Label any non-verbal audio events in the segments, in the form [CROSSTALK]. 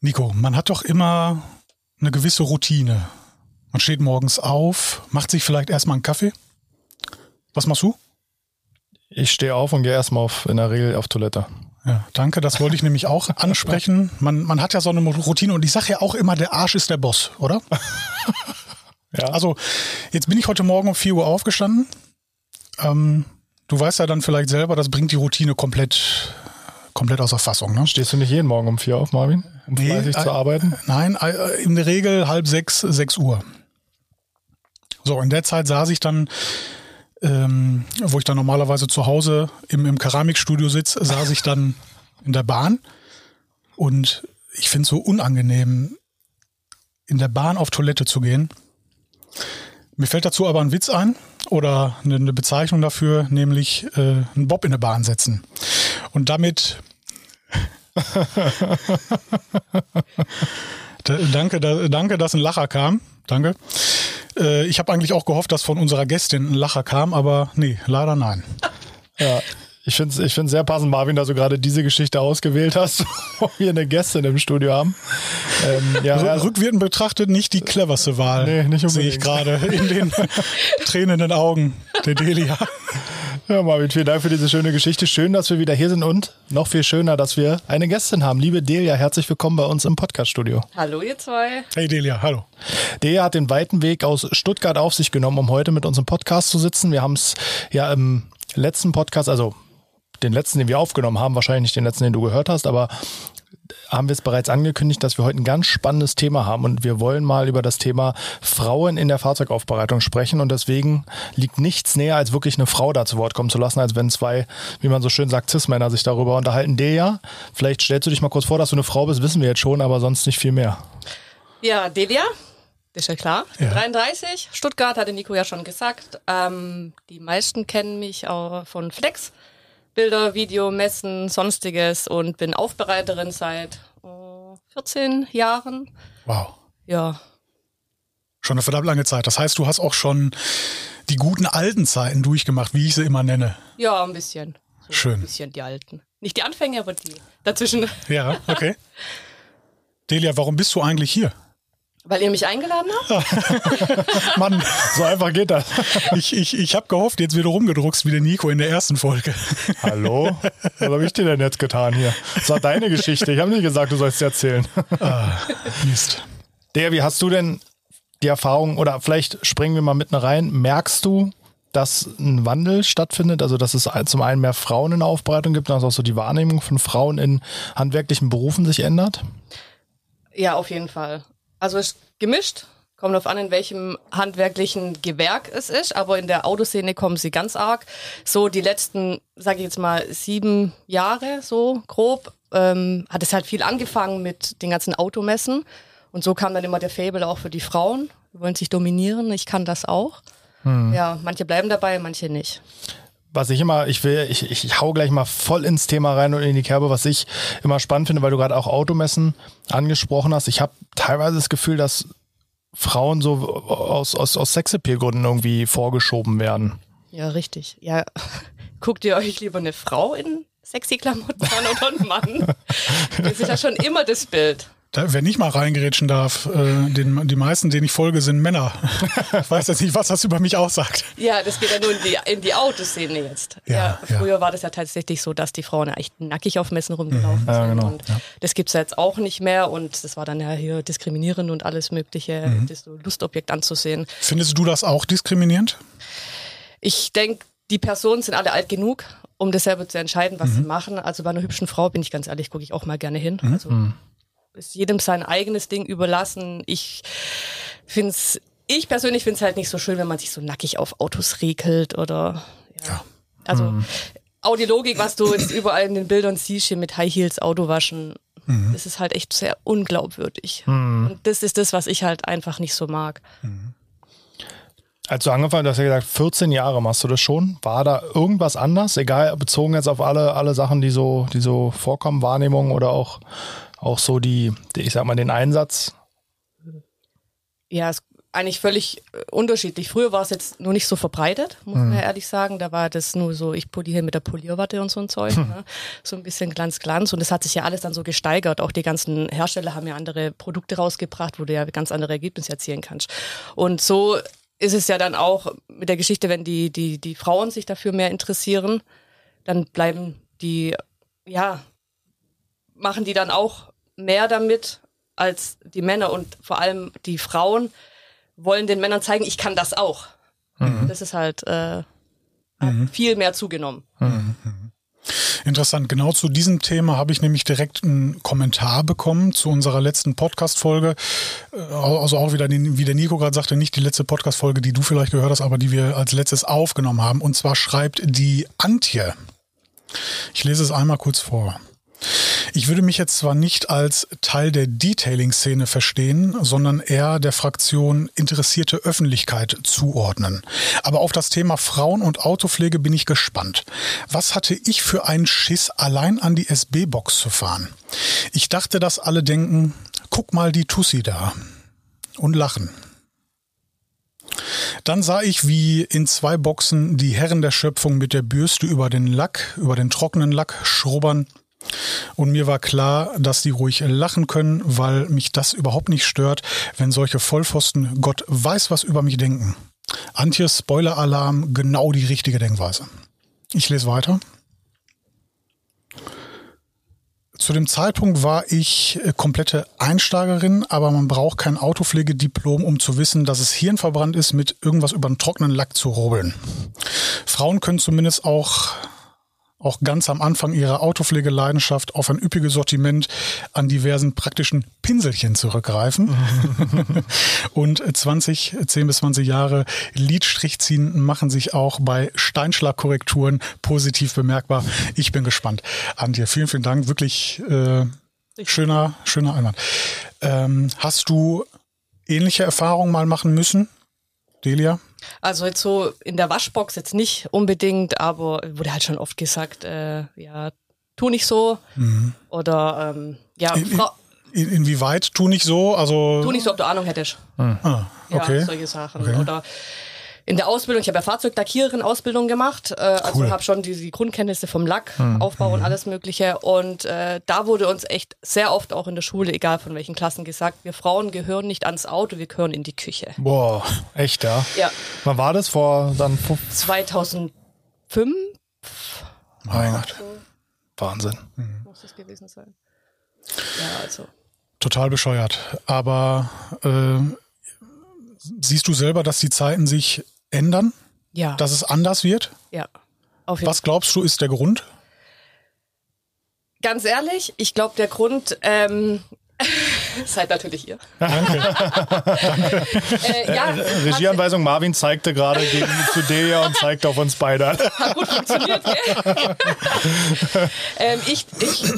Nico, man hat doch immer eine gewisse Routine. Man steht morgens auf, macht sich vielleicht erstmal einen Kaffee. Was machst du? Ich stehe auf und gehe erstmal auf, in der Regel auf Toilette. Ja, danke. Das wollte ich nämlich auch [LAUGHS] ansprechen. Man, man hat ja so eine Routine und ich sage ja auch immer, der Arsch ist der Boss, oder? [LAUGHS] ja. Also, jetzt bin ich heute Morgen um 4 Uhr aufgestanden. Ähm, du weißt ja dann vielleicht selber, das bringt die Routine komplett, komplett außer Fassung. Ne? Stehst du nicht jeden Morgen um 4 auf, Marvin? Um nee, fleißig äh, zu arbeiten? Nein, äh, in der Regel halb sechs, sechs Uhr. So, in der Zeit saß ich dann ähm, wo ich dann normalerweise zu Hause im, im Keramikstudio sitze, saß ich dann in der Bahn. Und ich finde es so unangenehm, in der Bahn auf Toilette zu gehen. Mir fällt dazu aber ein Witz ein oder eine, eine Bezeichnung dafür, nämlich äh, einen Bob in der Bahn setzen. Und damit danke, da, danke, dass ein Lacher kam. Danke. Äh, ich habe eigentlich auch gehofft, dass von unserer Gästin ein Lacher kam, aber nee, leider nein. Ja. Ich finde es ich find's sehr passend, Marvin, dass du gerade diese Geschichte ausgewählt hast, [LAUGHS] wo wir eine Gästin im Studio haben. Ähm, ja, R rückwirkend betrachtet nicht die cleverste Wahl. Nee, nicht unbedingt. Sehe ich gerade in den [LAUGHS] tränenden Augen der Delia. Ja, Marvin, vielen Dank für diese schöne Geschichte. Schön, dass wir wieder hier sind und noch viel schöner, dass wir eine Gästin haben. Liebe Delia, herzlich willkommen bei uns im Podcast-Studio. Hallo, ihr zwei. Hey Delia, hallo. Delia hat den weiten Weg aus Stuttgart auf sich genommen, um heute mit uns im Podcast zu sitzen. Wir haben es ja im letzten Podcast, also den letzten, den wir aufgenommen haben, wahrscheinlich nicht den letzten, den du gehört hast, aber haben wir es bereits angekündigt, dass wir heute ein ganz spannendes Thema haben und wir wollen mal über das Thema Frauen in der Fahrzeugaufbereitung sprechen und deswegen liegt nichts näher, als wirklich eine Frau da zu Wort kommen zu lassen, als wenn zwei, wie man so schön sagt, Cis-Männer sich darüber unterhalten. Delia, vielleicht stellst du dich mal kurz vor, dass du eine Frau bist, wissen wir jetzt schon, aber sonst nicht viel mehr. Ja, Delia, ist ja klar. Ja. 33, Stuttgart, hatte Nico ja schon gesagt. Ähm, die meisten kennen mich auch von Flex. Bilder, Video, Messen, sonstiges und bin Aufbereiterin seit oh, 14 Jahren. Wow. Ja. Schon eine verdammt lange Zeit. Das heißt, du hast auch schon die guten alten Zeiten durchgemacht, wie ich sie immer nenne. Ja, ein bisschen. So Schön. Ein bisschen die alten. Nicht die Anfänge, aber die dazwischen. Ja, okay. [LAUGHS] Delia, warum bist du eigentlich hier? Weil ihr mich eingeladen habt? [LAUGHS] Mann, so einfach geht das. Ich, ich, ich habe gehofft, jetzt wird rumgedruckst wie der Nico in der ersten Folge. Hallo? Was habe ich dir denn jetzt getan hier? Das war deine Geschichte. Ich habe nicht gesagt, du sollst sie erzählen. Ah, Mist. Der, wie hast du denn die Erfahrung, oder vielleicht springen wir mal mitten rein, merkst du, dass ein Wandel stattfindet, also dass es zum einen mehr Frauen in der Aufbereitung gibt, dass auch so die Wahrnehmung von Frauen in handwerklichen Berufen sich ändert? Ja, auf jeden Fall. Also ist gemischt. Kommt auf an, in welchem handwerklichen Gewerk es ist, aber in der Autoszene kommen sie ganz arg. So die letzten, sage ich jetzt mal, sieben Jahre, so grob, ähm, hat es halt viel angefangen mit den ganzen Automessen. Und so kam dann immer der Fable auch für die Frauen. Die wollen sich dominieren, ich kann das auch. Hm. Ja, manche bleiben dabei, manche nicht was ich immer, ich will, ich, ich hau gleich mal voll ins Thema rein und in die Kerbe, was ich immer spannend finde, weil du gerade auch Automessen angesprochen hast. Ich habe teilweise das Gefühl, dass Frauen so aus, aus, aus Sexappeal-Gründen irgendwie vorgeschoben werden. Ja, richtig. Ja, [LAUGHS] guckt ihr euch lieber eine Frau in sexy Klamotten an oder einen Mann? [LAUGHS] Das ist ja schon immer das Bild. Da, wenn ich mal reingerätschen darf, äh, den, die meisten, denen ich folge, sind Männer. ich [LAUGHS] weiß jetzt nicht, was das über mich aussagt. Ja, das geht ja nur in die, in die Autoszene jetzt. Ja, ja früher ja. war das ja tatsächlich so, dass die Frauen echt nackig auf Messen rumgelaufen mhm. ja, sind. Genau. Und ja. das gibt's ja jetzt auch nicht mehr und das war dann ja hier diskriminierend und alles Mögliche, mhm. das so Lustobjekt anzusehen. Findest du das auch diskriminierend? Ich denke, die Personen sind alle alt genug, um das selber zu entscheiden, was mhm. sie machen. Also bei einer hübschen Frau bin ich ganz ehrlich, gucke ich auch mal gerne hin. Mhm. Also mhm ist jedem sein eigenes Ding überlassen. Ich finde es, ich persönlich finde es halt nicht so schön, wenn man sich so nackig auf Autos regelt oder ja. ja. Also mhm. auch die Logik, was du jetzt überall in den Bildern siehst, hier mit High Heels Auto waschen, mhm. das ist halt echt sehr unglaubwürdig. Mhm. Und das ist das, was ich halt einfach nicht so mag. Mhm. Als du angefangen hast, hast du ja gesagt, 14 Jahre machst du das schon. War da irgendwas anders? Egal, bezogen jetzt auf alle, alle Sachen, die so, die so vorkommen, Wahrnehmung oder auch auch so die, ich sag mal, den Einsatz? Ja, es eigentlich völlig äh, unterschiedlich. Früher war es jetzt nur nicht so verbreitet, muss man ja ehrlich sagen. Da war das nur so, ich poliere mit der Polierwatte und so ein Zeug. Ne? So ein bisschen Glanz, Glanz. Und das hat sich ja alles dann so gesteigert. Auch die ganzen Hersteller haben ja andere Produkte rausgebracht, wo du ja ganz andere Ergebnisse erzielen kannst. Und so ist es ja dann auch mit der Geschichte, wenn die, die, die Frauen sich dafür mehr interessieren, dann bleiben die, ja, machen die dann auch mehr damit als die Männer und vor allem die Frauen wollen den Männern zeigen, ich kann das auch. Das ist halt äh, hat viel mehr zugenommen. Interessant. Genau zu diesem Thema habe ich nämlich direkt einen Kommentar bekommen zu unserer letzten Podcast-Folge. Äh, Also auch wieder, wie der Nico gerade sagte, nicht die letzte Podcast-Folge, die du vielleicht gehört hast, aber die wir als letztes aufgenommen haben. Und zwar schreibt die Antje. Ich lese es einmal kurz vor. Ich würde mich jetzt zwar nicht als Teil der Detailing-Szene verstehen, sondern eher der Fraktion interessierte Öffentlichkeit zuordnen. Aber auf das Thema Frauen- und Autopflege bin ich gespannt. Was hatte ich für einen Schiss, allein an die SB-Box zu fahren? Ich dachte, dass alle denken, guck mal die Tussi da. Und lachen. Dann sah ich, wie in zwei Boxen die Herren der Schöpfung mit der Bürste über den Lack, über den trockenen Lack schrubbern. Und mir war klar, dass die ruhig lachen können, weil mich das überhaupt nicht stört, wenn solche Vollpfosten Gott weiß, was über mich denken. Antje Spoiler-Alarm, genau die richtige Denkweise. Ich lese weiter. Zu dem Zeitpunkt war ich äh, komplette Einsteigerin, aber man braucht kein Autopflegediplom, um zu wissen, dass es hirnverbrannt ist, mit irgendwas über einen trockenen Lack zu rubbeln. Frauen können zumindest auch auch ganz am Anfang ihrer Autopflegeleidenschaft auf ein üppiges Sortiment an diversen praktischen Pinselchen zurückgreifen. [LAUGHS] Und 20, 10 bis 20 Jahre Lidstrichziehen machen sich auch bei Steinschlagkorrekturen positiv bemerkbar. Ich bin gespannt. Antje, vielen, vielen Dank. Wirklich äh, schöner, schöner Einwand. Ähm, hast du ähnliche Erfahrungen mal machen müssen, Delia? Also jetzt so in der Waschbox jetzt nicht unbedingt, aber wurde halt schon oft gesagt, äh, ja, tu nicht so. Oder ähm, ja, In, in, Frau, in, inwieweit tu nicht so? Also tu nicht so, ob du Ahnung hättest. Ah, okay. Ja, solche Sachen. Okay. Oder in der Ausbildung, ich habe ja Fahrzeuglackiererin Ausbildung gemacht, äh, also Cool. habe schon die, die Grundkenntnisse vom Lack, Aufbau und alles Mögliche. Und äh, da wurde uns echt sehr oft auch in der Schule, egal von welchen Klassen, gesagt, wir Frauen gehören nicht ans Auto, wir gehören in die Küche. Boah, echt, ja. Ja, Wann war das? Vor dann fünf, 2005 mein Gott. Wahnsinn. muss es gewesen sein. Ja, also. Total bescheuert. Aber äh, siehst du selber, dass die Zeiten sich ändern? Ja, Dass es anders wird? ja. Auf jeden Was glaubst du, ist der Grund? Ganz ehrlich, ich glaube, der Grund, ähm, [LAUGHS] seid natürlich ihr. [LAUGHS] Danke. Äh, ja, Regieanweisung, Marvin zeigte gerade gegen zu Delia und zeigt auf uns beide. [LAUGHS] hat gut funktioniert. gell? ähm, ich, ich,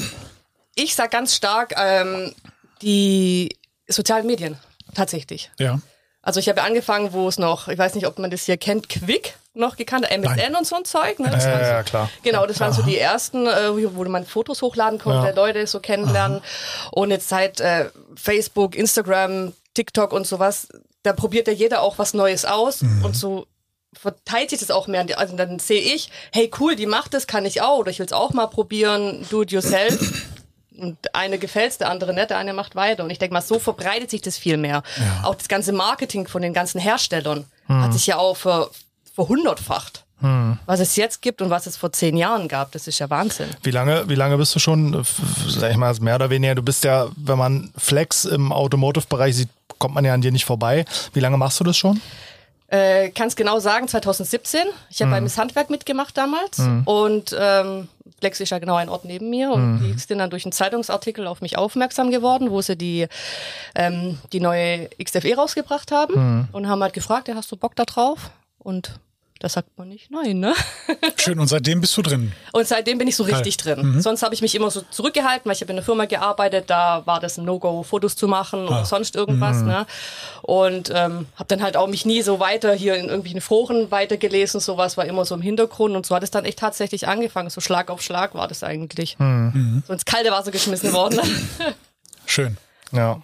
ich sag ganz stark ähm, die sozialen Medien tatsächlich. Ja. Also ich habe angefangen, wo es noch, ich weiß nicht, ob man das hier kennt, Quick noch gekannt, MSN Nein. und so ein Zeug. Ne? Das Ja, waren so- ja, klar. Genau, das waren so die ersten, äh, wo man Fotos hochladen konnte, Ja. Leute so kennenlernen. Und jetzt seit äh, Facebook, Instagram, TikTok und sowas, da probiert ja jeder auch was Neues aus und so verteilt sich das auch mehr. Also dann sehe ich, hey cool, die macht das, kann ich auch oder ich will es auch mal probieren, do it yourself. Und eine gefällt's, der andere nicht, der eine macht weiter. Und ich denke mal, so verbreitet sich das viel mehr. Ja. Auch das ganze Marketing von den ganzen Herstellern hat sich ja auch ver, verhundertfacht. Was es jetzt gibt und was es vor zehn Jahren gab, das ist ja Wahnsinn. Wie lange, wie lange bist du schon, sag ich mal, mehr oder weniger, du bist ja, wenn man Flex im Automotive-Bereich sieht, kommt man ja an dir nicht vorbei. Wie lange machst du das schon? Äh, kannst genau sagen, 2017. Ich habe beim Miss Handwerk mitgemacht damals und ähm, Flex ist ja genau ein Ort neben mir. Und die sind dann durch einen Zeitungsartikel auf mich aufmerksam geworden, wo sie die, ähm, die neue XFE rausgebracht haben. Und haben halt gefragt, ja, hast du Bock da drauf? Und da sagt man nicht nein, ne? [LAUGHS] Schön. Und seitdem bist du drin. Und seitdem bin ich so richtig drin. Sonst habe ich mich immer so zurückgehalten, weil ich habe in der Firma gearbeitet, da war das ein No-Go, Fotos zu machen oder sonst irgendwas. Ne? Und ähm, habe dann halt auch mich nie so weiter hier in irgendwelchen Foren weitergelesen, sowas war immer so im Hintergrund und so hat es dann echt tatsächlich angefangen. So Schlag auf Schlag war das eigentlich. So ins kalte Wasser geschmissen worden. Schön. Ja.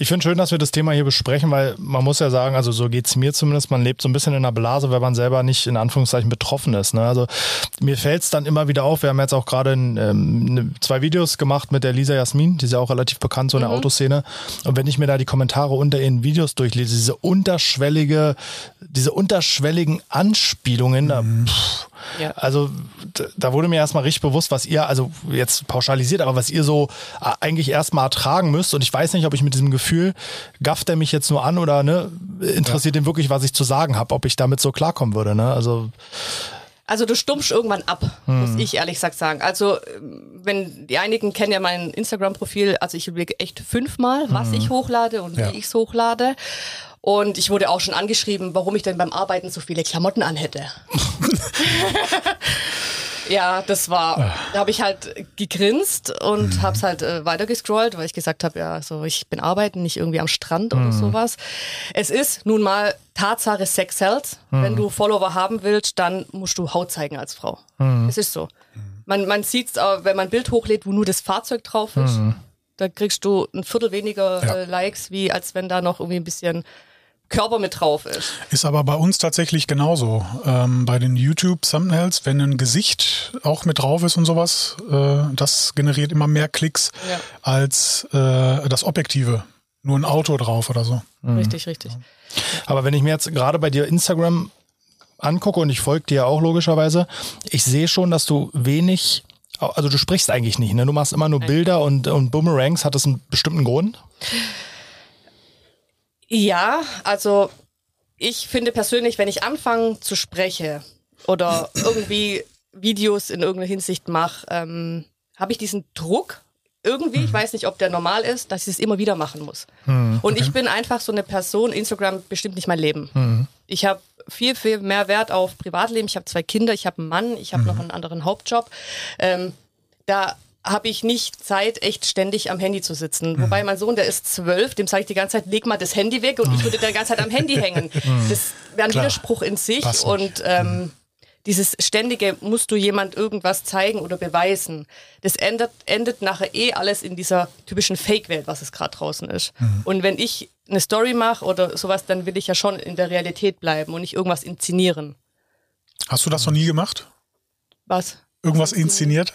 Ich finde schön, dass wir das Thema hier besprechen, weil man muss ja sagen, also so geht's mir zumindest, man lebt so ein bisschen in einer Blase, wenn man selber nicht in Anführungszeichen betroffen ist. Ne? Also mir fällt's dann immer wieder auf, wir haben jetzt auch gerade ähm, ne, zwei Videos gemacht mit der Lisa Jasmin, die ist ja auch relativ bekannt so in der Autoszene. Und wenn ich mir da die Kommentare unter ihren Videos durchlese, diese unterschwellige, diese unterschwelligen Anspielungen, da, pff, Ja. also da wurde mir erstmal richtig bewusst, was ihr, also jetzt pauschalisiert, aber was ihr so äh, eigentlich erstmal ertragen müsst. Und ich weiß nicht, ob ich mit diesem Gefühl, gafft er mich jetzt nur an oder ne, interessiert ihn wirklich, was ich zu sagen habe, ob ich damit so klarkommen würde. Ne? Also Also du stumpfst irgendwann ab, muss ich ehrlich gesagt sagen. Also wenn die einigen kennen ja mein Instagram-Profil, also ich überlege echt fünfmal, was ich hochlade und Ja. wie ich es hochlade. Und ich wurde auch schon angeschrieben, warum ich denn beim Arbeiten so viele Klamotten anhätte. [LAUGHS] [LAUGHS] ja, das war, da habe ich halt gegrinst und hab's halt äh, weitergescrollt, weil ich gesagt habe, ja, so ich bin arbeiten, nicht irgendwie am Strand oder sowas. Es ist nun mal Tatsache Sex sells. Wenn du Follower haben willst, dann musst du Haut zeigen als Frau. Es ist so. Man, man sieht's, äh, wenn man ein Bild hochlädt, wo nur das Fahrzeug drauf ist, da kriegst du ein Viertel weniger Ja. äh, Likes, wie als wenn da noch irgendwie ein bisschen Körper mit drauf ist. Ist aber bei uns tatsächlich genauso. Ähm, bei den YouTube-Thumbnails, wenn ein Gesicht auch mit drauf ist und sowas, äh, das generiert immer mehr Klicks Ja. als äh, das Objektive. Nur ein Auto drauf oder so. Richtig, richtig. Aber wenn ich mir jetzt gerade bei dir Instagram angucke und ich folge dir auch logischerweise, ich sehe schon, dass du wenig, also du sprichst eigentlich nicht, ne? Du machst immer nur Bilder und, und Boomerangs. Hat das einen bestimmten Grund? Ja, also ich finde persönlich, wenn ich anfange zu sprechen oder irgendwie Videos in irgendeiner Hinsicht mache, ähm, habe ich diesen Druck irgendwie, ich weiß nicht, ob der normal ist, dass ich es immer wieder machen muss. Und ich bin einfach so eine Person, Instagram bestimmt nicht mein Leben. Ich habe viel, viel mehr Wert auf Privatleben. Ich habe zwei Kinder, ich habe einen Mann, ich habe noch einen anderen Hauptjob. Ähm, da habe ich nicht Zeit, echt ständig am Handy zu sitzen. Wobei mein Sohn, der ist zwölf, dem sage ich die ganze Zeit, leg mal das Handy weg und ich würde dann die ganze Zeit am Handy [LAUGHS] hängen. Das wäre ein Klar. Widerspruch in sich Passt und ähm, dieses ständige, musst du jemand irgendwas zeigen oder beweisen, das endet, endet nachher eh alles in dieser typischen Fake-Welt, was es gerade draußen ist. Und wenn ich eine Story mache oder sowas, dann will ich ja schon in der Realität bleiben und nicht irgendwas inszenieren. Hast du das noch nie gemacht? Was? Irgendwas inszeniert?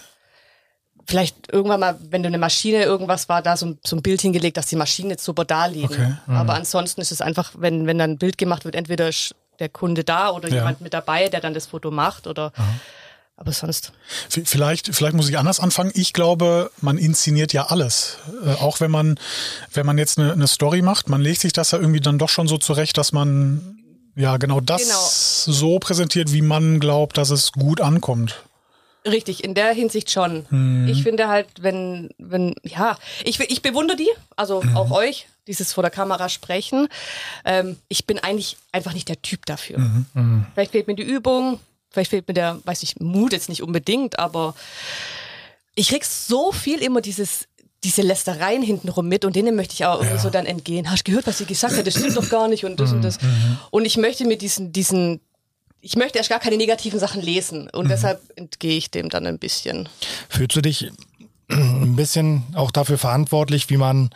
Vielleicht irgendwann mal, wenn du eine Maschine irgendwas war, da so, ein- so ein Bild hingelegt, dass die Maschinen jetzt super da liegen. Okay. Aber ansonsten ist es einfach, wenn, wenn dann ein Bild gemacht wird, entweder ist der Kunde da oder Ja. jemand mit dabei, der dann das Foto macht oder aber sonst. Vielleicht, vielleicht muss ich anders anfangen. Ich glaube, man inszeniert ja alles. Äh, auch wenn man, wenn man jetzt eine, eine Story macht, man legt sich das ja irgendwie dann doch schon so zurecht, dass man ja genau das so präsentiert, wie man glaubt, dass es gut ankommt. Richtig, in der Hinsicht schon. Mhm. Ich finde halt, wenn, wenn, ja, ich, ich bewundere die, also Mhm. auch euch, dieses vor der Kamera sprechen. Ähm, ich bin eigentlich einfach nicht der Typ dafür. Mhm. Vielleicht fehlt mir die Übung, vielleicht fehlt mir der, weiß ich, Mut jetzt nicht unbedingt, aber ich krieg so viel immer dieses, diese Lästereien hintenrum mit und denen möchte ich auch irgendwie so dann entgehen. Hast du gehört, was sie gesagt hat? Das stimmt doch gar nicht und das und das. Und ich möchte mir diesen, diesen, ich möchte erst gar keine negativen Sachen lesen und deshalb entgehe ich dem dann ein bisschen. Fühlst du dich ein bisschen auch dafür verantwortlich, wie man,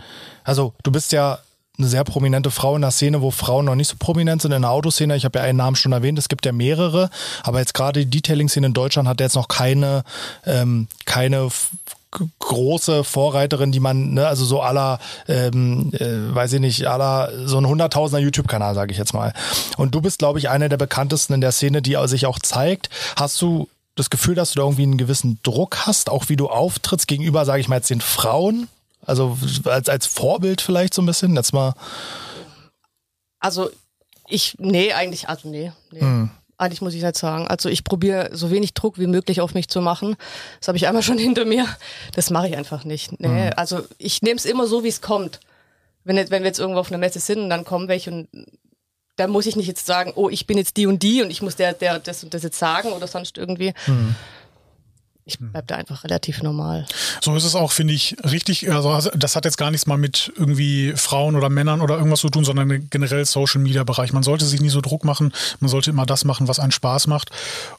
also du bist ja eine sehr prominente Frau in der Szene, wo Frauen noch nicht so prominent sind in der Autoszene. Ich habe ja einen Namen schon erwähnt, es gibt ja mehrere, aber jetzt gerade die Detailing-Szene in Deutschland hat jetzt noch keine, ähm, keine große Vorreiterin, die man, ne, also so aller, ähm, äh, weiß ich nicht, aller so ein hunderttausender YouTube-Kanal, sage ich jetzt mal. Und du bist, glaube ich, eine der bekanntesten in der Szene, die sich auch zeigt. Hast du das Gefühl, dass du da irgendwie einen gewissen Druck hast, auch wie du auftrittst gegenüber, sage ich mal jetzt den Frauen? Also als, als Vorbild vielleicht so ein bisschen? Jetzt mal. Also ich, nee, eigentlich, also nee, nee. Eigentlich muss ich nicht sagen. Also ich probiere so wenig Druck wie möglich auf mich zu machen. Das habe ich einmal [LAUGHS] schon hinter mir. Das mache ich einfach nicht. Nee, also ich nehme es immer so, wie es kommt. Wenn, wenn wir jetzt irgendwo auf einer Messe sind und dann kommen welche und da muss ich nicht jetzt sagen, oh, ich bin jetzt die und die und ich muss der, der das und das jetzt sagen oder sonst irgendwie. Ich bleib da einfach relativ normal. So ist es auch, finde ich, richtig. Also das hat jetzt gar nichts mal mit irgendwie Frauen oder Männern oder irgendwas zu tun, sondern generell Social Media Bereich. Man sollte sich nie so Druck machen. Man sollte immer das machen, was einen Spaß macht.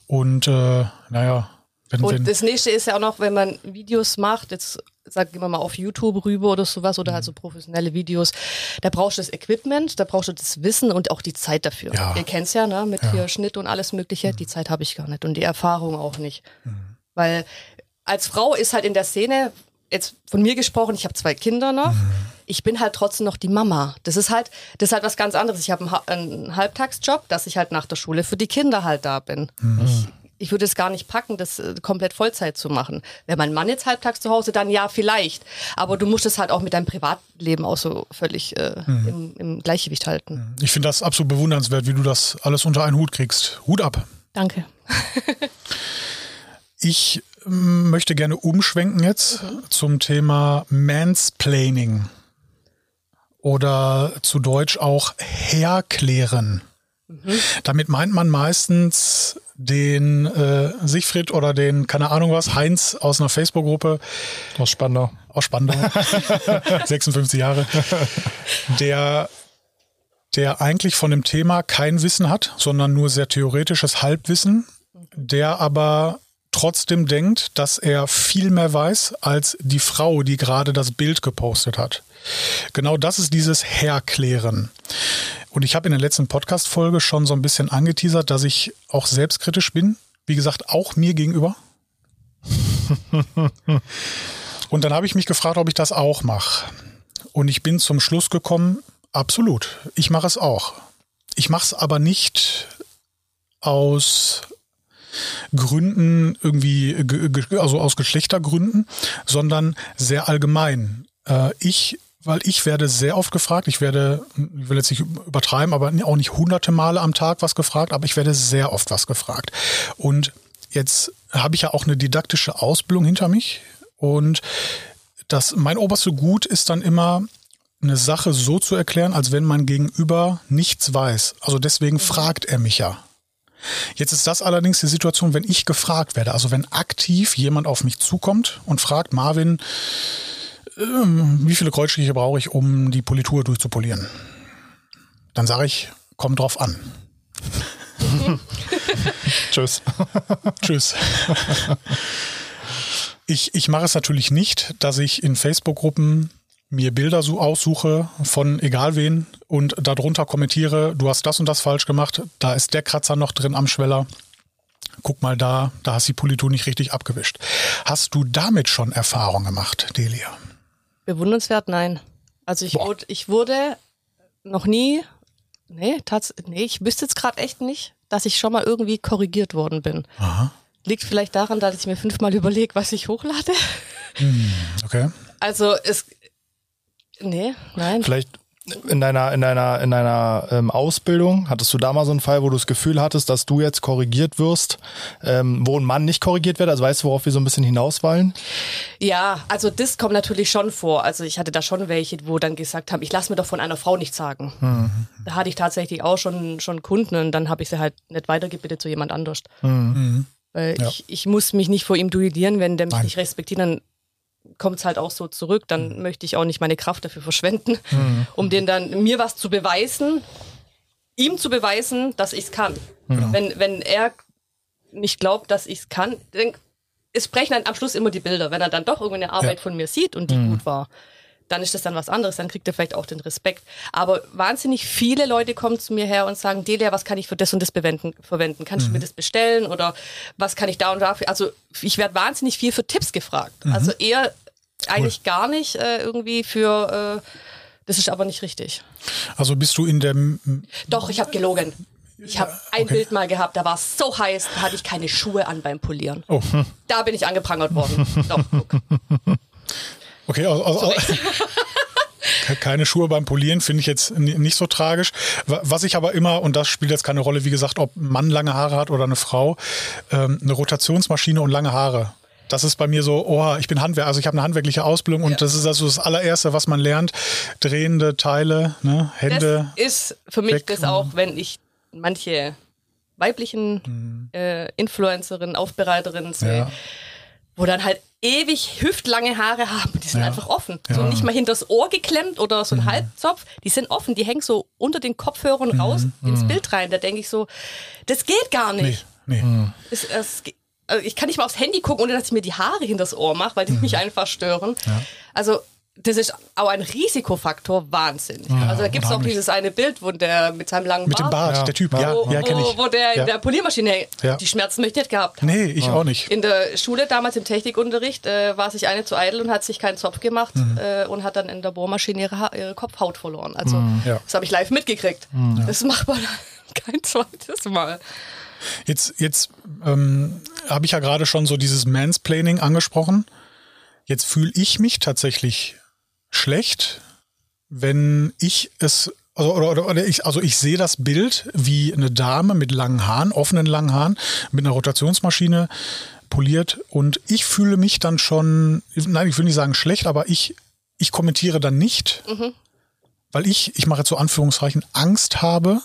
Und äh, naja, wenn, Und wenn das nächste ist ja auch noch, wenn man Videos macht, jetzt sag immer mal auf YouTube rüber oder sowas oder halt so professionelle Videos, da brauchst du das Equipment, da brauchst du das Wissen und auch die Zeit dafür. Ja. Ihr kennt's ja, ne, mit hier Schnitt und alles mögliche, die Zeit habe ich gar nicht und die Erfahrung auch nicht. Weil als Frau ist halt in der Szene, jetzt von mir gesprochen, ich habe zwei Kinder noch, ich bin halt trotzdem noch die Mama. Das ist halt, das ist halt was ganz anderes. Ich habe einen, Ha- einen Halbtagsjob, dass ich halt nach der Schule für die Kinder halt da bin. Ich, ich würde es gar nicht packen, das äh, komplett Vollzeit zu machen. Wäre mein Mann jetzt halbtags zu Hause, dann ja, vielleicht. Aber du musst es halt auch mit deinem Privatleben auch so völlig äh, im, im Gleichgewicht halten. Ich finde das absolut bewundernswert, wie du das alles unter einen Hut kriegst. Hut ab. Danke. [LAUGHS] Ich ähm, möchte gerne umschwenken jetzt zum Thema Mansplaining oder zu Deutsch auch herklären. Damit meint man meistens den äh, Siegfried oder den, keine Ahnung was, Heinz aus einer Facebook-Gruppe. Aus Spandau. aus Spandau, [LAUGHS] 56 Jahre, der, der eigentlich von dem Thema kein Wissen hat, sondern nur sehr theoretisches Halbwissen, der aber trotzdem denkt, dass er viel mehr weiß als die Frau, die gerade das Bild gepostet hat. Genau das ist dieses Herklären. Und ich habe in der letzten Podcast-Folge schon so ein bisschen angeteasert, dass ich auch selbstkritisch bin. Wie gesagt, auch mir gegenüber. [LAUGHS] Und dann habe ich mich gefragt, ob ich das auch mache. Und ich bin zum Schluss gekommen, absolut. Ich mache es auch. Ich mache es aber nicht aus Gründen irgendwie, ge- ge- also aus Geschlechtergründen, sondern sehr allgemein. Äh, Ich, weil ich werde sehr oft gefragt, ich werde, ich will jetzt nicht übertreiben, aber auch nicht hunderte Male am Tag was gefragt, aber ich werde sehr oft was gefragt. Und jetzt habe ich ja auch eine didaktische Ausbildung hinter mich und das, mein oberste Gut ist dann immer, eine Sache so zu erklären, als wenn mein Gegenüber nichts weiß. Also deswegen fragt er mich ja. Jetzt ist das allerdings die Situation, wenn ich gefragt werde, also wenn aktiv jemand auf mich zukommt und fragt, Marvin, ähm, wie viele Kreuzstriche brauche ich, um die Politur durchzupolieren? Dann sage ich, kommt drauf an. [LAUGHS] Tschüss. [LAUGHS] Tschüss. Ich, ich mache es natürlich nicht, dass ich in Facebook-Gruppen mir Bilder so aussuche von egal wen und darunter kommentiere, du hast das und das falsch gemacht, da ist der Kratzer noch drin am Schweller. Guck mal da, da hast die Politur nicht richtig abgewischt. Hast du damit schon Erfahrung gemacht, Delia? Bewundernswert, nein. Also ich wurde, ich wurde noch nie, nee, tats nee, ich wüsste jetzt gerade echt nicht, dass ich schon mal irgendwie korrigiert worden bin. Aha. Liegt vielleicht daran, dass ich mir fünfmal [LAUGHS] überlege, was ich hochlade. Okay. Also es, nee, nein. Vielleicht in deiner, in deiner, in deiner ähm, Ausbildung, hattest du da mal so einen Fall, wo du das Gefühl hattest, dass du jetzt korrigiert wirst, ähm, wo ein Mann nicht korrigiert wird? Also weißt du, worauf wir so ein bisschen hinauswollen? Ja, also das kommt natürlich schon vor. Also ich hatte da schon welche, wo dann gesagt haben, ich lasse mir doch von einer Frau nichts sagen. Da hatte ich tatsächlich auch schon, schon Kunden und dann habe ich sie halt nicht weitergebildet zu jemand anders. Weil Ja. ich, ich muss mich nicht vor ihm duellieren, wenn der mich Nein. nicht respektiert, dann kommt es halt auch so zurück. Dann möchte ich auch nicht meine Kraft dafür verschwenden, [LAUGHS] um den dann mir was zu beweisen, ihm zu beweisen, dass ich es kann. Wenn, wenn er nicht glaubt, dass ich es kann, dann es sprechen dann am Schluss immer die Bilder. Wenn er dann doch irgendeine Arbeit Ja. von mir sieht und die gut war, dann ist das dann was anderes, dann kriegt er vielleicht auch den Respekt. Aber wahnsinnig viele Leute kommen zu mir her und sagen, Delia, was kann ich für das und das verwenden? Kannst du mir das bestellen oder was kann ich da und dafür? Also ich werde wahnsinnig viel für Tipps gefragt. Also eher eigentlich gar nicht äh, irgendwie für, äh, das ist aber nicht richtig. Also bist du in der Doch, ich habe gelogen. Ich habe ein Bild mal gehabt, da war es so heiß, da hatte ich keine Schuhe an beim Polieren. Oh, Da bin ich angeprangert worden. Doch, guck. [LAUGHS] okay, also, also, [LAUGHS] Ke- keine Schuhe beim Polieren finde ich jetzt nicht so tragisch. Wa- Was ich aber immer, und das spielt jetzt keine Rolle, wie gesagt, ob Mann lange Haare hat oder eine Frau, ähm, eine Rotationsmaschine und lange Haare. Das ist bei mir so, oh, ich bin Handwerker, also ich habe eine handwerkliche Ausbildung und das ist also das allererste, was man lernt. Drehende Teile, ne, Hände. Das ist für mich weg. das auch, wenn ich manche weiblichen äh, Influencerinnen, Aufbereiterinnen sehe, Ja. wo dann halt ewig hüftlange Haare haben, die sind Ja. einfach offen. So nicht mal hinters Ohr geklemmt oder so ein Halbzopf, die sind offen, die hängen so unter den Kopfhörern raus ins Bild rein. Da denke ich so, das geht gar Nee, nicht. nee. Es, es, ge- also ich kann nicht mal aufs Handy gucken, ohne dass ich mir die Haare hinters Ohr mache, weil die Mhm. mich einfach stören. Also das ist auch ein Risikofaktor Wahnsinn. also da gibt es auch dieses eine Bild, wo der mit seinem langen Mit dem Bart, Ja. der Typ, ja, wo, ja, kenne wo, ich. wo der ja. in der Poliermaschine Ja. die Schmerzen möchte ich nicht gehabt haben. Nee, ich auch nicht. In der Schule, damals im Technikunterricht, äh, war sich eine zu eitel und hat sich keinen Zopf gemacht Mhm. äh, und hat dann in der Bohrmaschine ihre, ha ihre Kopfhaut verloren. Also Mhm. Ja. das habe ich live mitgekriegt. Das macht man [LAUGHS] kein zweites Mal. Jetzt, jetzt ähm, habe ich ja gerade schon so dieses Mansplaining angesprochen. Jetzt fühle ich mich tatsächlich schlecht, wenn ich es also, oder, oder, oder ich, also ich sehe das Bild, wie eine Dame mit langen Haaren, offenen langen Haaren, mit einer Rotationsmaschine poliert und ich fühle mich dann schon, nein, ich will nicht sagen schlecht, aber ich, ich kommentiere dann nicht, weil ich, ich mache jetzt so Anführungszeichen, Angst habe,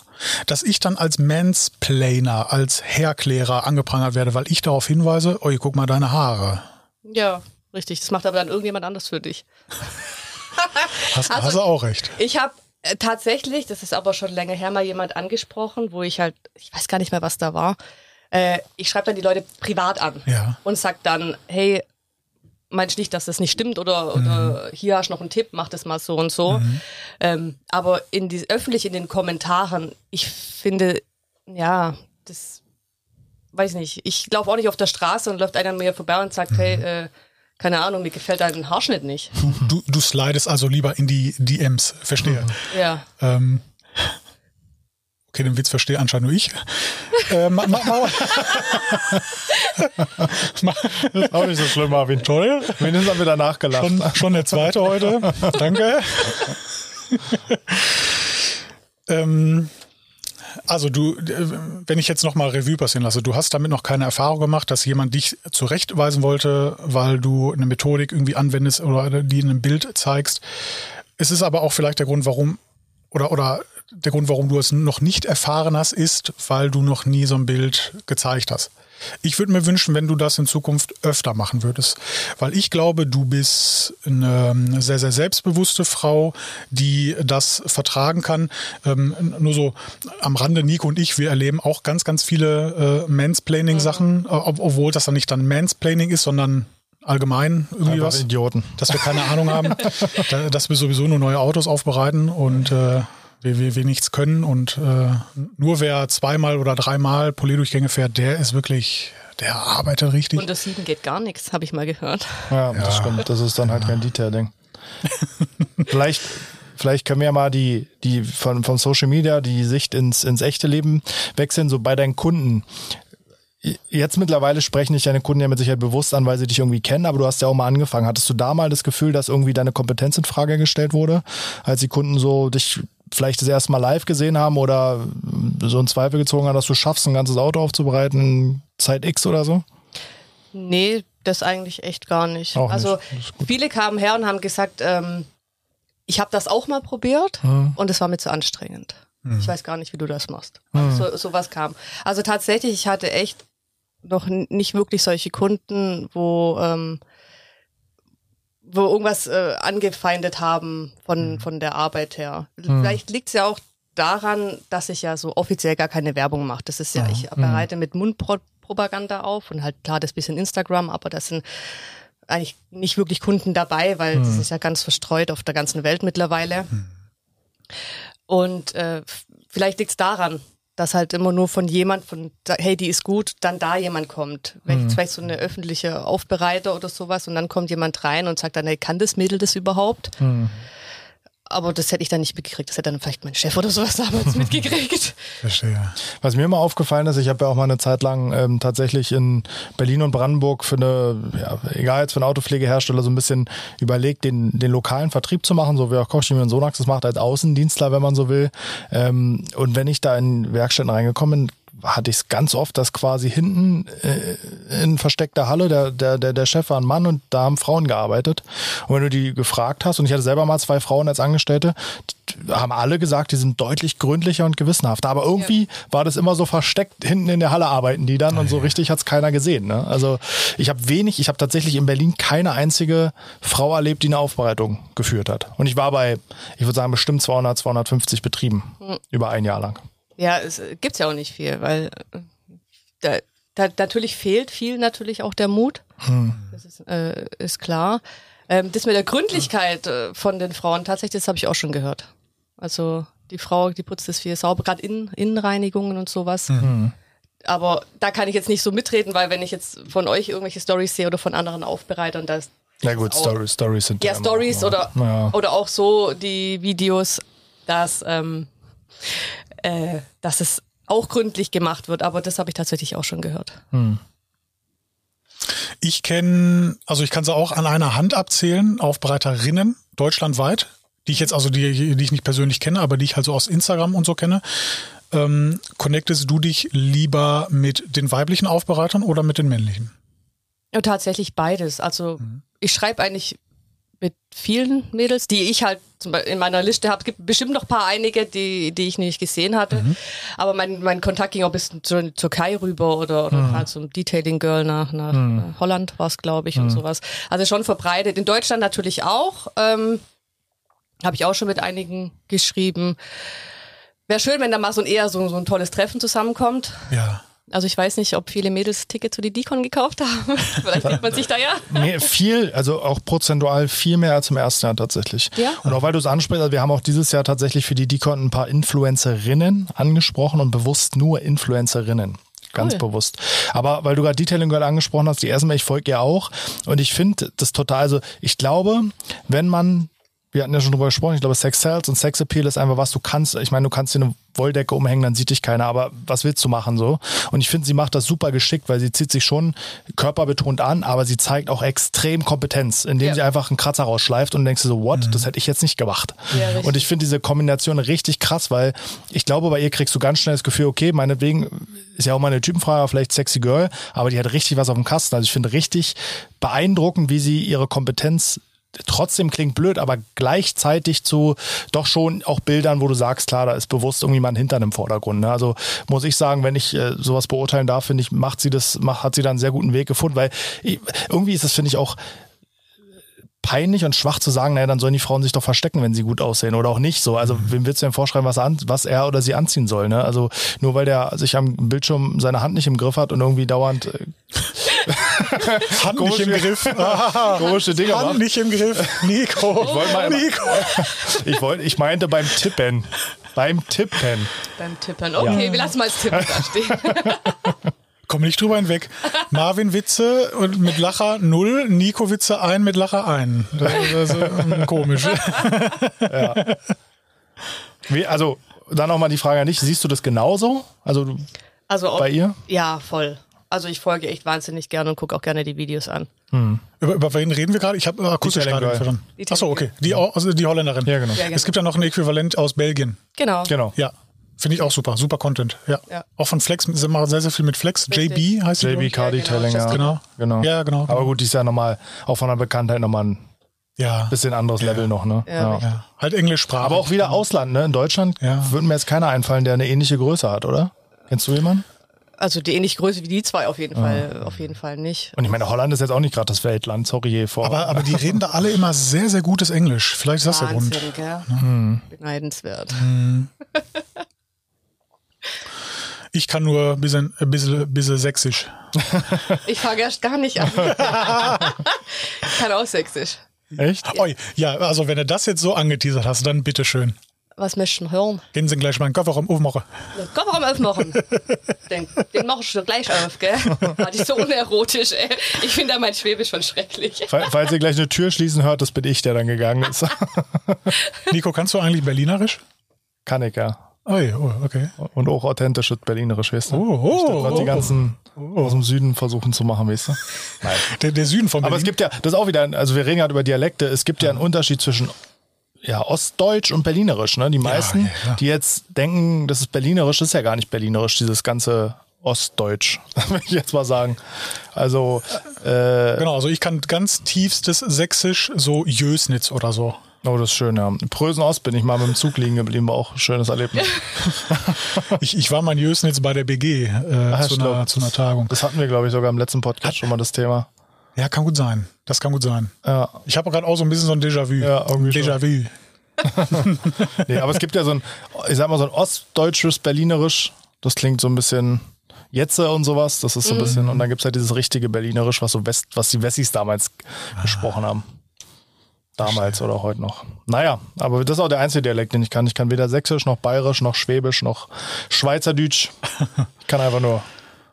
dass ich dann als Mansplainer, als Herklärer angeprangert werde, weil ich darauf hinweise, oh, guck mal deine Haare. Ja, richtig. Das macht aber dann irgendjemand anders für dich. [LAUGHS] Hast, Also- hast du auch recht. Ich habe äh, tatsächlich, das ist aber schon länger her, mal jemand angesprochen, wo ich halt, ich weiß gar nicht mehr, was da war. Äh, ich schreibe dann die Leute privat an Ja. und sag dann, hey, meinst du nicht, dass das nicht stimmt oder, oder hier hast du noch einen Tipp, mach das mal so und so. Ähm, aber in die, öffentlich in den Kommentaren, ich finde, ja, das weiß nicht. Ich laufe auch nicht auf der Straße und läuft einer an mir vorbei und sagt, hey, äh, keine Ahnung, mir gefällt dein Haarschnitt nicht. Du, du slidest also lieber in die DMs, verstehe. Ja. Ähm, okay, den Witz verstehe anscheinend nur ich. ähm, ma, ma, ma, ma, Ist auch nicht so schlimm, Marvin. toll. Wenigstens haben wir danach gelacht. Schon, schon der zweite heute. Danke. ähm, also du, äh, wenn ich jetzt nochmal Revue passieren lasse, du hast damit noch keine Erfahrung gemacht, dass jemand dich zurechtweisen wollte, weil du eine Methodik irgendwie anwendest oder die in einem Bild zeigst. Es ist aber auch vielleicht der Grund, warum oder oder der Grund, warum du es noch nicht erfahren hast, ist, weil du noch nie so ein Bild gezeigt hast. Ich würde mir wünschen, wenn du das in Zukunft öfter machen würdest, weil ich glaube, du bist eine sehr, sehr selbstbewusste Frau, die das vertragen kann. Ähm, nur so am Rande, Nico und ich, wir erleben auch ganz, ganz viele äh, Mansplaining-Sachen, äh, ob- obwohl das dann nicht dann Mansplaining ist, sondern allgemein irgendwie Einfach was Idioten. dass wir keine Ahnung haben, [LAUGHS] da, dass wir sowieso nur neue Autos aufbereiten und äh, wir, wir, wir nichts können. Und äh, nur wer zweimal oder dreimal Polierdurchgänge fährt, der ist wirklich, der arbeitet richtig. Unter sieben geht gar nichts, habe ich mal gehört. Ja, das stimmt. Das ist dann halt Rendite-Ding. [LAUGHS] vielleicht, vielleicht können wir ja mal die, die von, von Social Media die Sicht ins, ins echte Leben wechseln, so bei deinen Kunden. Jetzt mittlerweile sprechen dich deine Kunden ja mit Sicherheit bewusst an, weil sie dich irgendwie kennen, aber du hast ja auch mal angefangen. Hattest du da mal das Gefühl, dass irgendwie deine Kompetenz in Frage gestellt wurde, als die Kunden so dich vielleicht das erste Mal live gesehen haben oder so in Zweifel gezogen haben, dass du schaffst, ein ganzes Auto aufzubereiten, Zeit X oder so? Nee, das eigentlich echt gar nicht. Auch nicht. also gut. viele kamen her und haben gesagt, ähm, ich habe das auch mal probiert und es war mir zu anstrengend. Ich weiß gar nicht, wie du das machst. Also so, sowas kam. Also tatsächlich, ich hatte echt noch nicht wirklich solche Kunden, wo ähm, wo irgendwas äh, angefeindet haben von, von der Arbeit her. Vielleicht liegt es ja auch daran, dass ich ja so offiziell gar keine Werbung mache. Das ist ja, ich bereite mit Mundpropaganda auf und halt klar das bisschen Instagram, aber das sind eigentlich nicht wirklich Kunden dabei, weil das ist ja ganz verstreut auf der ganzen Welt mittlerweile. Und äh, vielleicht liegt es daran, dass halt immer nur von jemand, von da- hey, die ist gut, dann da jemand kommt. Wenn jetzt vielleicht so eine öffentliche Aufbereiter oder sowas und dann kommt jemand rein und sagt dann, hey, kann das Mädel das überhaupt? Aber das hätte ich dann nicht mitgekriegt. Das hätte dann vielleicht mein Chef oder sowas damals [LAUGHS] mitgekriegt. Verstehe. Was mir immer aufgefallen ist, ich habe ja auch mal eine Zeit lang ähm, tatsächlich in Berlin und Brandenburg für eine, ja, egal jetzt für einen Autopflegehersteller, so ein bisschen überlegt, den, den lokalen Vertrieb zu machen, so wie auch Kochchemie und Sonax das macht, als Außendienstler, wenn man so will. Ähm, und wenn ich da in Werkstätten reingekommen bin, hatte ich es ganz oft, dass quasi hinten äh, in versteckter Halle der, der, der, der Chef war ein Mann und da haben Frauen gearbeitet. Und wenn du die gefragt hast, und ich hatte selber mal zwei Frauen als Angestellte, die haben alle gesagt, die sind deutlich gründlicher und gewissenhafter. Aber irgendwie war das immer so versteckt, hinten in der Halle arbeiten die dann und so richtig hat's keiner gesehen. Ne? Also ich habe wenig, ich habe tatsächlich in Berlin keine einzige Frau erlebt, die eine Aufbereitung geführt hat. Und ich war bei, ich würde sagen, bestimmt 200, 250 Betrieben über ein Jahr lang. Ja, es äh, gibt's ja auch nicht viel, weil äh, da, da, natürlich fehlt viel natürlich auch der Mut. Hm. Das ist, äh, ist klar. Ähm, das mit der Gründlichkeit äh, von den Frauen, tatsächlich, das habe ich auch schon gehört. Also die Frau, die putzt das viel sauber, gerade in, Innenreinigungen und sowas. Mhm. Aber da kann ich jetzt nicht so mitreden, weil wenn ich jetzt von euch irgendwelche Stories sehe oder von anderen Aufbereitern, das ja gut, Stories, Stories sind ja Stories oder ja. oder auch so die Videos, dass ähm, äh, dass es auch gründlich gemacht wird, aber das habe ich tatsächlich auch schon gehört. Hm. Ich kenne, also ich kann sie auch an einer Hand abzählen, Aufbereiterinnen deutschlandweit, die ich jetzt also die, die ich nicht persönlich kenne, aber die ich halt so aus Instagram und so kenne. Ähm, connectest du dich lieber mit den weiblichen Aufbereitern oder mit den männlichen? Ja, tatsächlich beides. Also mhm. ich schreibe eigentlich vielen Mädels, die ich halt in meiner Liste habe. Es gibt bestimmt noch ein paar einige, die, die ich nicht gesehen hatte. Mhm. Aber mein, mein Kontakt ging auch bis zur Türkei rüber oder, oder mhm. halt zum Detailing Girl nach, nach mhm. Holland war es, glaube ich, und mhm. sowas. Also schon verbreitet. In Deutschland natürlich auch. Ähm, habe ich auch schon mit einigen geschrieben. Wäre schön, wenn da mal so ein eher so, so ein tolles Treffen zusammenkommt. Ja. Also ich weiß nicht, ob viele Mädels Tickets für die Deacon gekauft haben. [LAUGHS] Vielleicht sieht man sich da ja. Mehr, viel, also auch prozentual viel mehr als im ersten Jahr tatsächlich. Ja. Und auch weil du es ansprichst, also wir haben auch dieses Jahr tatsächlich für die Deacon ein paar Influencerinnen angesprochen und bewusst nur Influencerinnen ganz cool. bewusst. Aber weil du gerade Detailing Girl angesprochen hast, die erstmal, ich folge ihr auch und ich finde das total, also ich glaube, wenn man wir hatten ja schon drüber gesprochen, ich glaube, Sex Sales und Sex Appeal ist einfach was, du kannst, ich meine, du kannst dir eine Wolldecke umhängen, dann sieht dich keiner, aber was willst du machen so? Und ich finde, sie macht das super geschickt, weil sie zieht sich schon körperbetont an, aber sie zeigt auch extrem Kompetenz, indem ja. sie einfach einen Kratzer rausschleift und denkst du so, what, mhm. das hätte ich jetzt nicht gemacht. Ja, und ich finde diese Kombination richtig krass, weil ich glaube, bei ihr kriegst du ganz schnell das Gefühl, okay, meinetwegen ist ja auch mal eine Typenfrage, vielleicht sexy Girl, aber die hat richtig was auf dem Kasten. Also ich finde richtig beeindruckend, wie sie ihre Kompetenz trotzdem klingt blöd, aber gleichzeitig zu doch schon auch Bildern, wo du sagst, klar, da ist bewusst irgendwie mal ein Hintern im Vordergrund. Ne? Also muss ich sagen, wenn ich äh, sowas beurteilen darf, finde ich, macht sie das, macht, hat sie da einen sehr guten Weg gefunden, weil ich, irgendwie ist das, finde ich, auch peinlich und schwach zu sagen, naja, dann sollen die Frauen sich doch verstecken, wenn sie gut aussehen oder auch nicht so. Also wem willst du denn vorschreiben, was er, an, was er oder sie anziehen soll? Ne? Also nur weil der sich am Bildschirm seine Hand nicht im Griff hat und irgendwie dauernd äh, [LAUGHS] Hand nicht im Griff. [LAUGHS] Komische Dinge Hand nicht im Griff. Nico. Ich, wollte mal, Nico. [LAUGHS] ich, wollte, ich meinte beim Tippen. Beim Tippen. Beim Tippen. Okay, ja. wir lassen mal das Tippen da stehen. Komm nicht drüber hinweg. Marvin Witze und mit Lacher 0, Nico Witze 1 mit Lacher 1. Das, ist äh, komisch. ja. Wie, also, dann nochmal die Frage an dich. Siehst du das genauso? Also, also ob, bei ihr? Ja, voll. Also ich folge echt wahnsinnig gerne und gucke auch gerne die Videos an. Hm. Über, über wen reden wir gerade? Ich habe akustisch gerade verstanden. Achso, okay. Die, also die Holländerin. Ja, genau. Ja, genau. Es gibt ja noch ein Äquivalent aus Belgien. Genau. Genau. Ja. Finde ich auch super. Super Content. Ja. ja. Auch von Flex. Sie machen sehr, sehr viel mit Flex. Richtig. JB heißt. JB Car Detailing, ja. Genau. genau. Ja, genau. Aber gut, die ist ja nochmal, auch von der Bekanntheit nochmal ein ja. bisschen anderes ja. Level noch, ne? Ja, ja. Halt Englischsprache. Aber auch wieder Ausland, ne? In Deutschland ja. würde mir jetzt keiner einfallen, der eine ähnliche Größe hat, oder? Kennst du jemanden? Also die ähnliche Größe wie die zwei auf jeden Fall, auf jeden Fall nicht. Und ich meine, Holland ist jetzt auch nicht gerade das Weltland, sorry vor. Aber, aber die reden da alle immer sehr, sehr gutes Englisch. Vielleicht ist das Wahnsinn, der Grund. Gell? Hm. Beneidenswert. Hm. [LAUGHS] [LAUGHS] Ich kann nur ein bisschen, ein bisschen, bisschen sächsisch. [LAUGHS] Ich fange erst gar nicht an. ich kann auch sächsisch. Echt? Ja. Oi, ja, also wenn du das jetzt so angeteasert hast, dann bitteschön. Was möchten hören? Gehen Sie gleich mal den Kofferraum aufmachen. Den Kofferraum aufmachen? den, den mache ich gleich auf, gell? War die so unerotisch, ey. Ich finde da mein Schwäbisch schon schrecklich. Falls ihr gleich eine Tür schließen hört, das bin ich, der dann gegangen ist. Nico, kannst du eigentlich Berlinerisch? Kann ich, ja. Oh, ja, oh, okay. Und auch authentisches Berlinerisch, weißt du? Oh, oh, Statt, oh, die ganzen oh. aus dem Süden versuchen zu machen, weißt du? Nein. [LAUGHS] Der, der Süden von Berlin. Aber es gibt ja, das ist auch wieder, also wir reden gerade über Dialekte, es gibt ja einen Unterschied zwischen ja, Ostdeutsch und Berlinerisch, ne? Die meisten, ja, ja, die jetzt denken, das ist Berlinerisch, das ist ja gar nicht Berlinerisch, dieses ganze Ostdeutsch, [LAUGHS] will ich jetzt mal sagen. Also äh, genau, also ich kann ganz tiefstes Sächsisch, so Jösnitz oder so. Oh, das ist schön, ja. In Prösen Ost bin ich mal mit dem Zug liegen geblieben, war auch ein schönes Erlebnis. [LAUGHS] ich, ich war mal in Jösnitz bei der BG äh, Ach, zu, einer, zu einer Tagung. Das hatten wir, glaube ich, sogar im letzten Podcast schon mal das Thema. Ja, kann gut sein. Das kann gut sein. Ja. Ich habe gerade auch so ein bisschen so ein Déjà-vu. Ja, irgendwie Déjà-vu. [LAUGHS] nee, aber es gibt ja so ein, ich sag mal, so ein ostdeutsches Berlinerisch. Das klingt so ein bisschen Jetze und sowas. Das ist so ein bisschen, und dann gibt's halt dieses richtige Berlinerisch, was so West, was die Wessis damals gesprochen haben. Damals oder heute noch. Naja, aber das ist auch der einzige Dialekt, den ich kann. Ich kann weder Sächsisch noch Bayerisch noch Schwäbisch noch Schweizerdeutsch. Ich kann einfach nur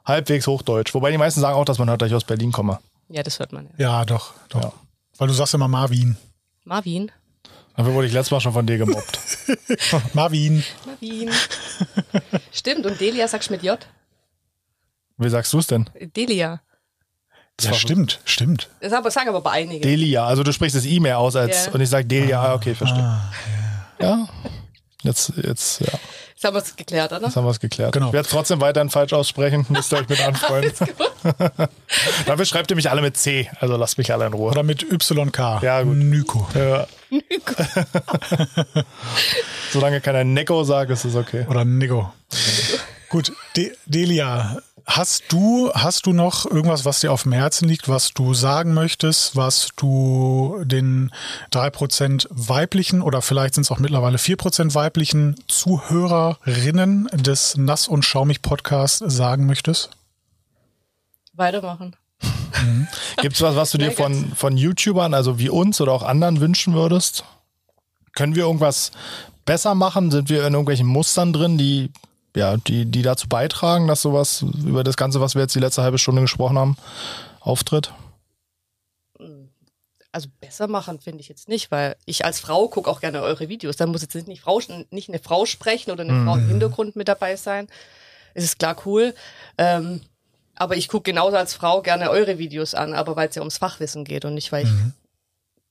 halbwegs Hochdeutsch. Wobei die meisten sagen auch, dass man hört, dass ich aus Berlin komme. Ja, das hört man ja. Ja, doch, doch. Ja. Weil du sagst immer Marvin. Marvin. Dafür wurde ich letztes Mal schon von dir gemobbt. [LAUGHS] Marvin. Marvin. Stimmt, und Delia sagst du mit J? Wie sagst du es denn? Delia. Ja, stimmt, stimmt. Das aber, sagen aber bei einigen. Delia. Also du sprichst das I mehr aus als Ja. und ich sage Delia. Ah, okay, verstehe. Ah, Ja. Jetzt, jetzt, ja, Jetzt haben wir es geklärt, oder? jetzt haben wir es geklärt. Genau. Ich werde es trotzdem weiterhin falsch aussprechen. [LAUGHS] Müsst ihr euch mit anfreunden. [LAUGHS] Dafür schreibt ihr mich alle mit C. Also lasst mich alle in Ruhe. Oder mit YK. Ja, gut. Nyko. Ja. [LAUGHS] Solange keiner Neko sagt, ist es okay. Oder Nigo. Gut, De Delia, hast du, hast du noch irgendwas, was dir auf dem Herzen liegt, was du sagen möchtest, was du den 3% weiblichen oder vielleicht sind es auch mittlerweile 4% weiblichen Zuhörerinnen des Nass- und Schaumig-Podcasts sagen möchtest? Weitermachen. [LAUGHS] Gibt es was, was du dir von, von YouTubern, also wie uns oder auch anderen wünschen würdest? Können wir irgendwas besser machen? Sind wir in irgendwelchen Mustern drin, die, ja, die, die dazu beitragen, dass sowas über das Ganze, was wir jetzt die letzte halbe Stunde gesprochen haben, auftritt? Also besser machen finde ich jetzt nicht, weil ich als Frau gucke auch gerne eure Videos. Da muss jetzt nicht, Frau, nicht eine Frau sprechen oder eine Frau im Hintergrund mit dabei sein. Es ist klar cool. Ähm, aber ich gucke genauso als Frau gerne eure Videos an, aber weil es ja ums Fachwissen geht und nicht, weil ich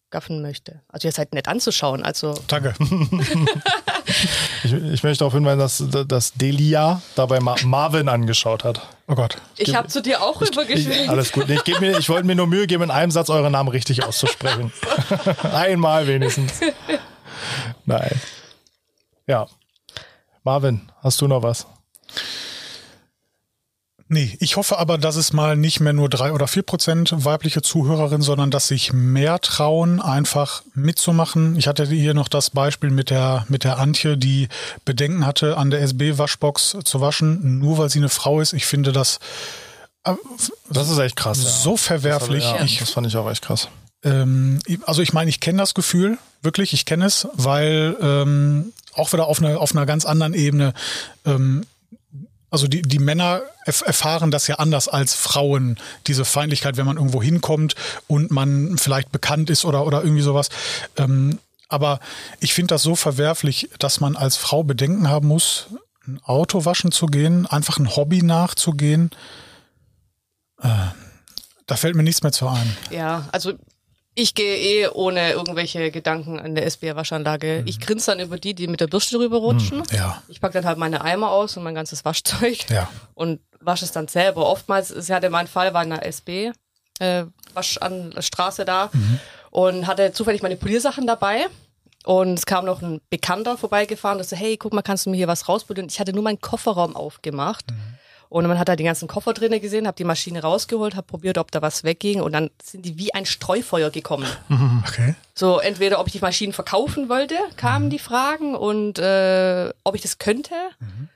gaffen möchte. Also ihr seid nett anzuschauen. Also Danke. [LAUGHS] [LAUGHS] Ich, ich möchte darauf hinweisen, dass, dass Delia dabei Ma Marvin angeschaut hat. Oh Gott. ich habe zu dir auch rübergeschrieben. alles gut. Ich, geb mir, ich wollte mir nur Mühe geben, in einem Satz euren Namen richtig auszusprechen. [LAUGHS] Einmal wenigstens. Nein. Ja. Marvin, hast du noch was? Nee, ich hoffe aber, dass es mal nicht mehr nur drei oder vier Prozent weibliche Zuhörerinnen, sondern dass sich mehr trauen, einfach mitzumachen. Ich hatte hier noch das Beispiel mit der, mit der Antje, die Bedenken hatte, an der SB-Waschbox zu waschen, nur weil sie eine Frau ist. Ich finde das äh, Das ist echt krass. Ja. so verwerflich. Das, ja, Ich, das fand ich auch echt krass. ähm, also ich meine, ich kenne das Gefühl, wirklich, ich kenne es, weil ähm, auch wieder auf einer auf einer ganz anderen Ebene, ähm, also die, die Männer erf erfahren das ja anders als Frauen, diese Feindlichkeit, wenn man irgendwo hinkommt und man vielleicht bekannt ist oder, oder irgendwie sowas. Ähm, aber ich finde das so verwerflich, dass man als Frau Bedenken haben muss, ein Auto waschen zu gehen, einfach ein Hobby nachzugehen. Äh, da fällt mir nichts mehr zu ein. Ja, also ich gehe eh ohne irgendwelche Gedanken an der SBR-Waschanlage. Ich grinse dann über die, die mit der Bürste drüber rutschen. Ja, Ich packe dann halt meine Eimer aus und mein ganzes Waschzeug ja. und wasche es dann selber. Oftmals, es hatte mein Fall, war in der SB, äh, Wasch an der Straße da und hatte zufällig meine Poliersachen dabei. Und es kam noch ein Bekannter vorbeigefahren und so, hey, guck mal, kannst du mir hier was rausbuddeln? Ich hatte nur meinen Kofferraum aufgemacht. Und man hat da den ganzen Koffer drinnen gesehen, habe die Maschine rausgeholt, habe probiert, ob da was wegging und dann sind die wie ein Streufeuer gekommen. Okay. So, entweder ob ich die Maschinen verkaufen wollte, kamen die Fragen und äh, ob ich das könnte,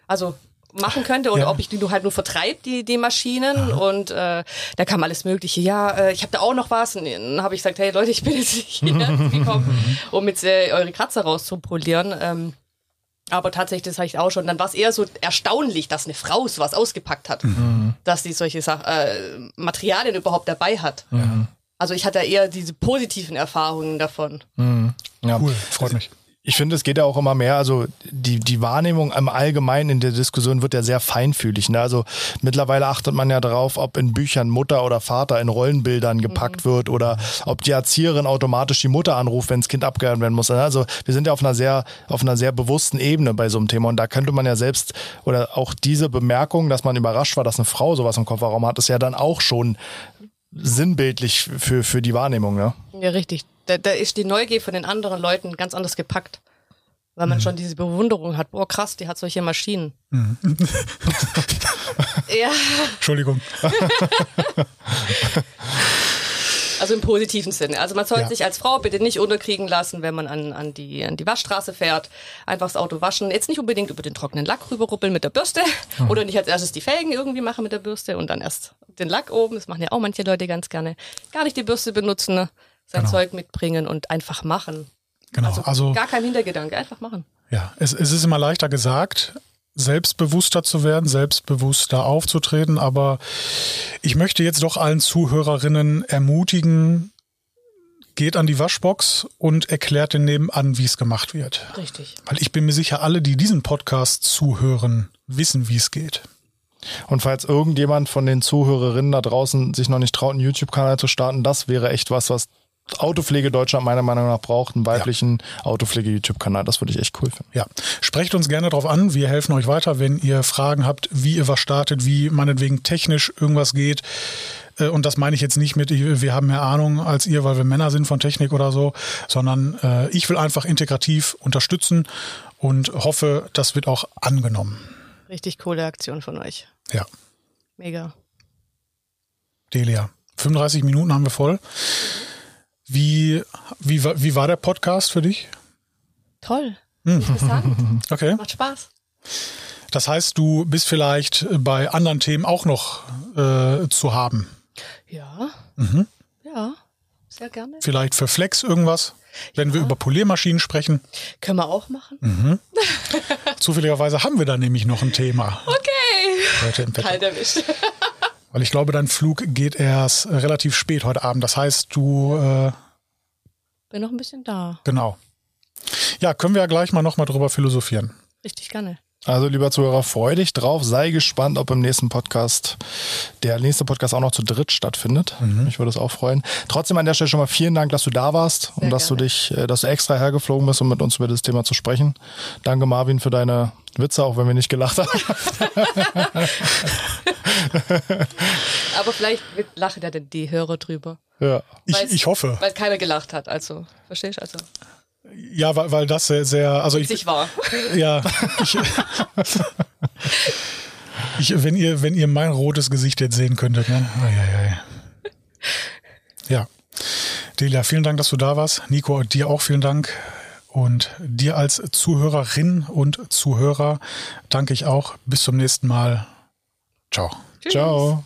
also machen könnte oder Ja. ob ich die nur halt nur vertreibe, die, die Maschinen und äh, da kam alles mögliche. Ja, äh, ich habe da auch noch was und dann habe ich gesagt, hey Leute, ich bin jetzt hier [LAUGHS] gekommen, um jetzt äh, eure Kratzer rauszupolieren. Ähm, aber tatsächlich, das habe ich auch schon. Dann war es eher so erstaunlich, dass eine Frau sowas ausgepackt hat, dass die solche Sach äh, Materialien überhaupt dabei hat. Also ich hatte eher diese positiven Erfahrungen davon. Ja. Cool, freut mich. Ich finde, es geht ja auch immer mehr, also die, die Wahrnehmung im Allgemeinen in der Diskussion wird ja sehr feinfühlig. Ne? Also mittlerweile achtet man ja darauf, ob in Büchern Mutter oder Vater in Rollenbildern gepackt wird oder ob die Erzieherin automatisch die Mutter anruft, wenn das Kind abgehört werden muss. Also wir sind ja auf einer sehr, auf einer sehr bewussten Ebene bei so einem Thema und da könnte man ja selbst oder auch diese Bemerkung, dass man überrascht war, dass eine Frau sowas im Kofferraum hat, ist ja dann auch schon sinnbildlich für, für die Wahrnehmung. Ne? Ja, richtig. Da, da ist die Neugier von den anderen Leuten ganz anders gepackt. Weil man schon diese Bewunderung hat. Boah, krass, die hat solche Maschinen. [LAUGHS] ja, Entschuldigung. [LAUGHS] Also im positiven Sinne. Also man sollte Ja. sich als Frau bitte nicht unterkriegen lassen, wenn man an, an, die, an die Waschstraße fährt. Einfach das Auto waschen. Jetzt nicht unbedingt über den trockenen Lack rüberruppeln mit der Bürste oder nicht als erstes die Felgen irgendwie machen mit der Bürste und dann erst den Lack oben. Das machen ja auch manche Leute ganz gerne. Gar nicht die Bürste benutzen, sein Genau. Zeug mitbringen und einfach machen. Genau. Also, Also, gar kein Hintergedanke, einfach machen. ja, es, es ist immer leichter gesagt, selbstbewusster zu werden, selbstbewusster aufzutreten, aber ich möchte jetzt doch allen Zuhörerinnen ermutigen, geht an die Waschbox und erklärt den nebenan, wie es gemacht wird. Richtig. Weil ich bin mir sicher, alle, die diesen Podcast zuhören, wissen, wie es geht. Und falls irgendjemand von den Zuhörerinnen da draußen sich noch nicht traut, einen YouTube-Kanal zu starten, das wäre echt was, was Autopflege Deutschland meiner Meinung nach braucht, einen weiblichen Autopflege-YouTube-Kanal. Das würde ich echt cool finden. Ja, sprecht uns gerne drauf an. Wir helfen euch weiter, wenn ihr Fragen habt, wie ihr was startet, wie meinetwegen technisch irgendwas geht. Äh, Und das meine ich jetzt nicht mit, wir haben mehr Ahnung als ihr, weil wir Männer sind von Technik oder so, sondern äh, ich will einfach integrativ unterstützen und hoffe, das wird auch angenommen. Richtig coole Aktion von euch. Ja, Mega. Delia. 35 Minuten haben wir voll. Wie, wie, wie war der Podcast für dich? Toll. Interessant. [LAUGHS] Okay. Macht Spaß. Das heißt, du bist vielleicht bei anderen Themen auch noch äh, zu haben. Ja. Mhm. Ja. Sehr gerne. Vielleicht für Flex irgendwas, wenn wir über Poliermaschinen sprechen. Können wir auch machen. Mhm. [LAUGHS] Zufälligerweise haben wir da nämlich noch ein Thema Okay. heute im. Kalt erwischt. [LAUGHS] Weil ich glaube, dein Flug geht erst relativ spät heute Abend. Das heißt, du, äh, Bin noch ein bisschen da. genau. Ja, können wir ja gleich mal nochmal drüber philosophieren. Richtig gerne. Also, lieber Zuhörer, freu dich drauf. Sei gespannt, ob im nächsten Podcast der nächste Podcast auch noch zu dritt stattfindet. Mich würde es auch freuen. Trotzdem an der Stelle schon mal vielen Dank, dass du da warst und dass du gerne. dich, äh, dass du extra hergeflogen bist, um mit uns über das Thema zu sprechen. Danke, Marvin, für deine Witze, auch wenn wir nicht gelacht haben. [LAUGHS] Aber vielleicht lachen ja denn die Hörer drüber. ja. Ich, ich hoffe. Weil keiner gelacht hat. Also, verstehst du? Also, Ja, weil, weil das sehr, sehr also ich, sich war. [LAUGHS] Ja. Ich, ich, wenn, ihr, wenn ihr mein rotes Gesicht jetzt sehen könntet. Ne? Ei, ei, ei. Ja. Delia, vielen Dank, dass du da warst. Nico, dir auch vielen Dank. Und dir als Zuhörerin und Zuhörer danke ich auch. Bis zum nächsten Mal. Ciao. Tschüss. Ciao.